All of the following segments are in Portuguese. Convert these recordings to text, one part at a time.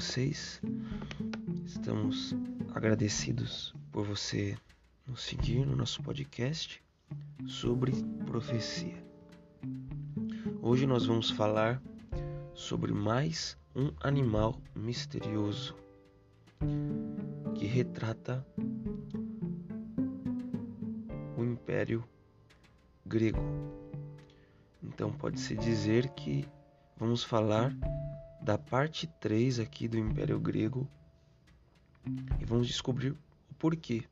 vocês. Estamos agradecidos por você nos seguir no nosso podcast sobre profecia. Hoje nós vamos falar sobre mais um animal misterioso que retrata o Império Grego. Então pode-se dizer que vamos falar da parte 3 aqui do Império Grego e vamos descobrir o porquê.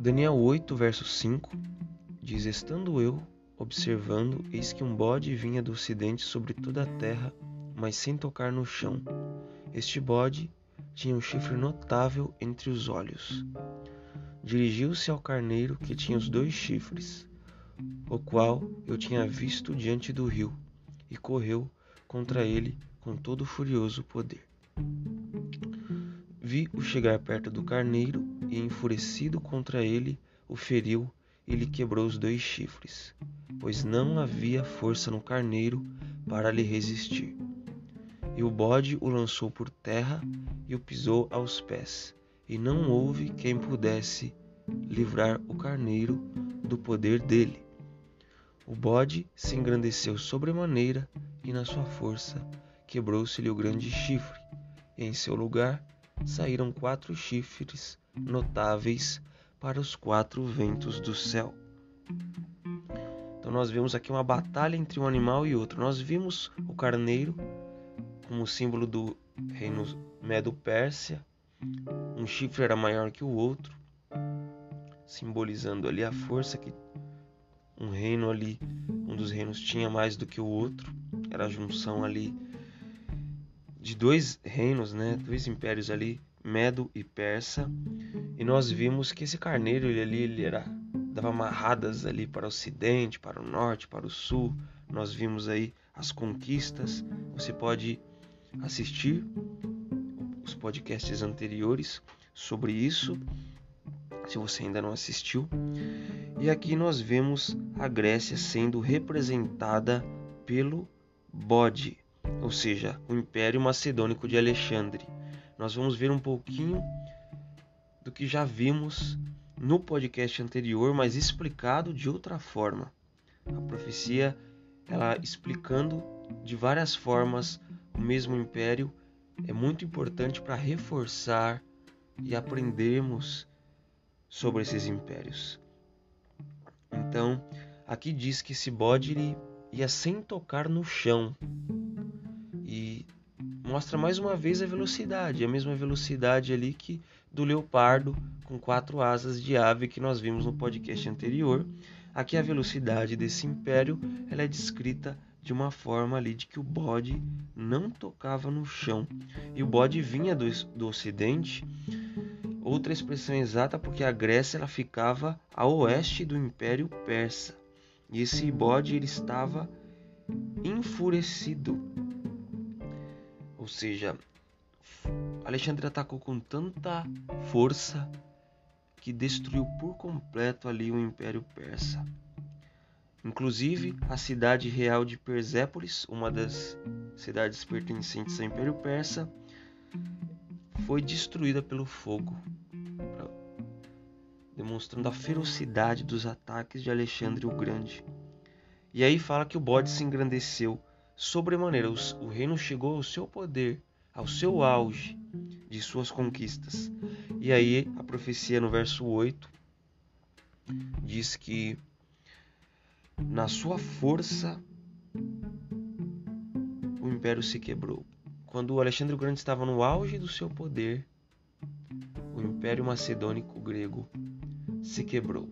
Daniel 8, verso 5 diz: Estando eu observando, eis que um bode vinha do ocidente sobre toda a terra, mas sem tocar no chão. Este bode tinha um chifre notável entre os olhos. Dirigiu-se ao carneiro que tinha os dois chifres, o qual eu tinha visto diante do rio, e correu contra ele com todo furioso poder. Vi-o chegar perto do carneiro e, enfurecido contra ele, o feriu e lhe quebrou os dois chifres, pois não havia força no carneiro para lhe resistir. E o bode o lançou por terra e o pisou aos pés, e não houve quem pudesse livrar o carneiro do poder dele. O bode se engrandeceu sobremaneira e, na sua força, quebrou-se-lhe o grande chifre, e em seu lugar saíram quatro chifres notáveis para os quatro ventos do céu. Então nós vemos aqui uma batalha entre um animal e outro. Nós vimos o carneiro como símbolo do reino Medo-Pérsia. Um chifre era maior que o outro, simbolizando ali a força que um reino ali, um dos reinos tinha mais do que o outro, era a junção ali de dois reinos, né, dois impérios ali, Medo e Persa. E nós vimos que esse carneiro ele ali ele era dava amarradas ali para o ocidente, para o norte, para o sul. Nós vimos aí as conquistas. Você pode assistir os podcasts anteriores sobre isso, se você ainda não assistiu. E aqui nós vemos a Grécia sendo representada pelo bode, ou seja, o Império Macedônico de Alexandre. Nós vamos ver um pouquinho do que já vimos no podcast anterior, mas explicado de outra forma. A profecia, ela explicando de várias formas o mesmo império, é muito importante para reforçar e aprendermos sobre esses impérios. Então, aqui diz que esse bode ele ia sem tocar no chão. E mostra mais uma vez a velocidade, a mesma velocidade ali que do leopardo com quatro asas de ave que nós vimos no podcast anterior. Aqui a velocidade desse império ela é descrita de uma forma ali de que o bode não tocava no chão. E o bode vinha do, do ocidente outra expressão exata porque a Grécia ela ficava a oeste do Império Persa. E esse bode ele estava enfurecido. Ou seja, Alexandre atacou com tanta força que destruiu por completo ali o Império Persa. Inclusive, a cidade real de Persépolis, uma das cidades pertencentes ao Império Persa, foi destruída pelo fogo, demonstrando a ferocidade dos ataques de Alexandre o Grande. E aí fala que o bode se engrandeceu sobremaneira, o reino chegou ao seu poder, ao seu auge de suas conquistas. E aí a profecia no verso 8 diz que na sua força o império se quebrou. Quando Alexandre o Grande estava no auge do seu poder, o Império Macedônico Grego se quebrou.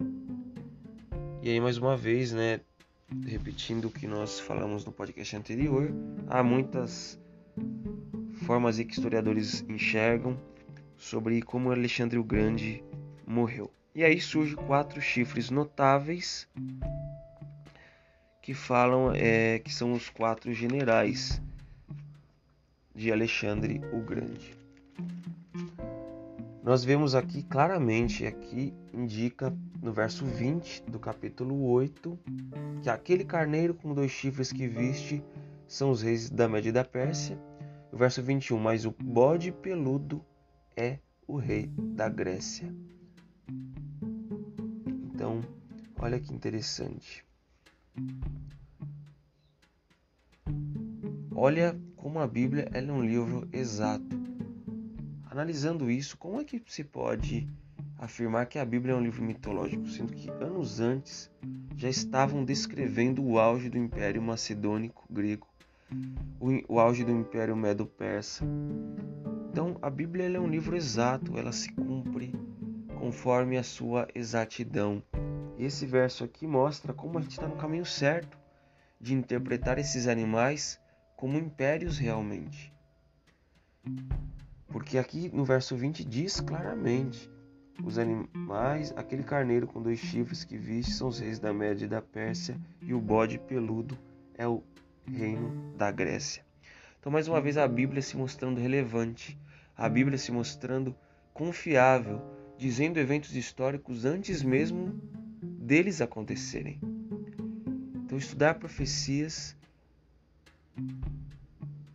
E aí, mais uma vez, né, repetindo o que nós falamos no podcast anterior, há muitas formas que historiadores enxergam sobre como Alexandre o Grande morreu. E aí surgem quatro chifres notáveis que falam é, que são os quatro generais de Alexandre o Grande. Nós vemos aqui claramente, aqui indica no verso 20 do capítulo 8, que aquele carneiro com dois chifres que viste são os reis da Média e da Pérsia, O verso 21, mas o bode peludo é o rei da Grécia. Então, olha que interessante. Olha como a Bíblia é um livro exato. Analisando isso, como é que se pode afirmar que a Bíblia é um livro mitológico, sendo que anos antes já estavam descrevendo o auge do Império Macedônico grego, o, auge do Império Medo-Persa. Então, a Bíblia é um livro exato, ela se cumpre conforme a sua exatidão. Esse verso aqui mostra como a gente está no caminho certo de interpretar esses animais como impérios realmente. Porque aqui no verso 20 diz claramente: os animais, aquele carneiro com dois chifres que viste são os reis da Média e da Pérsia, e o bode peludo é o reino da Grécia. Então, mais uma vez, a Bíblia se mostrando relevante, a Bíblia se mostrando confiável, dizendo eventos históricos antes mesmo deles acontecerem. Então, estudar profecias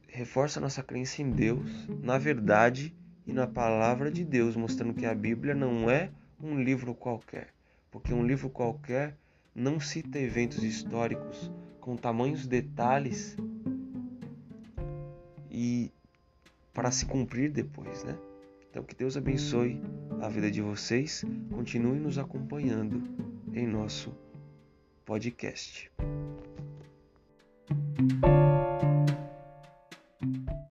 reforça nossa crença em Deus, na verdade e na palavra de Deus, mostrando que a Bíblia não é um livro qualquer, porque um livro qualquer não cita eventos históricos com tamanhos detalhes e para se cumprir depois, né? Então que Deus abençoe a vida de vocês, continue nos acompanhando em nosso podcast.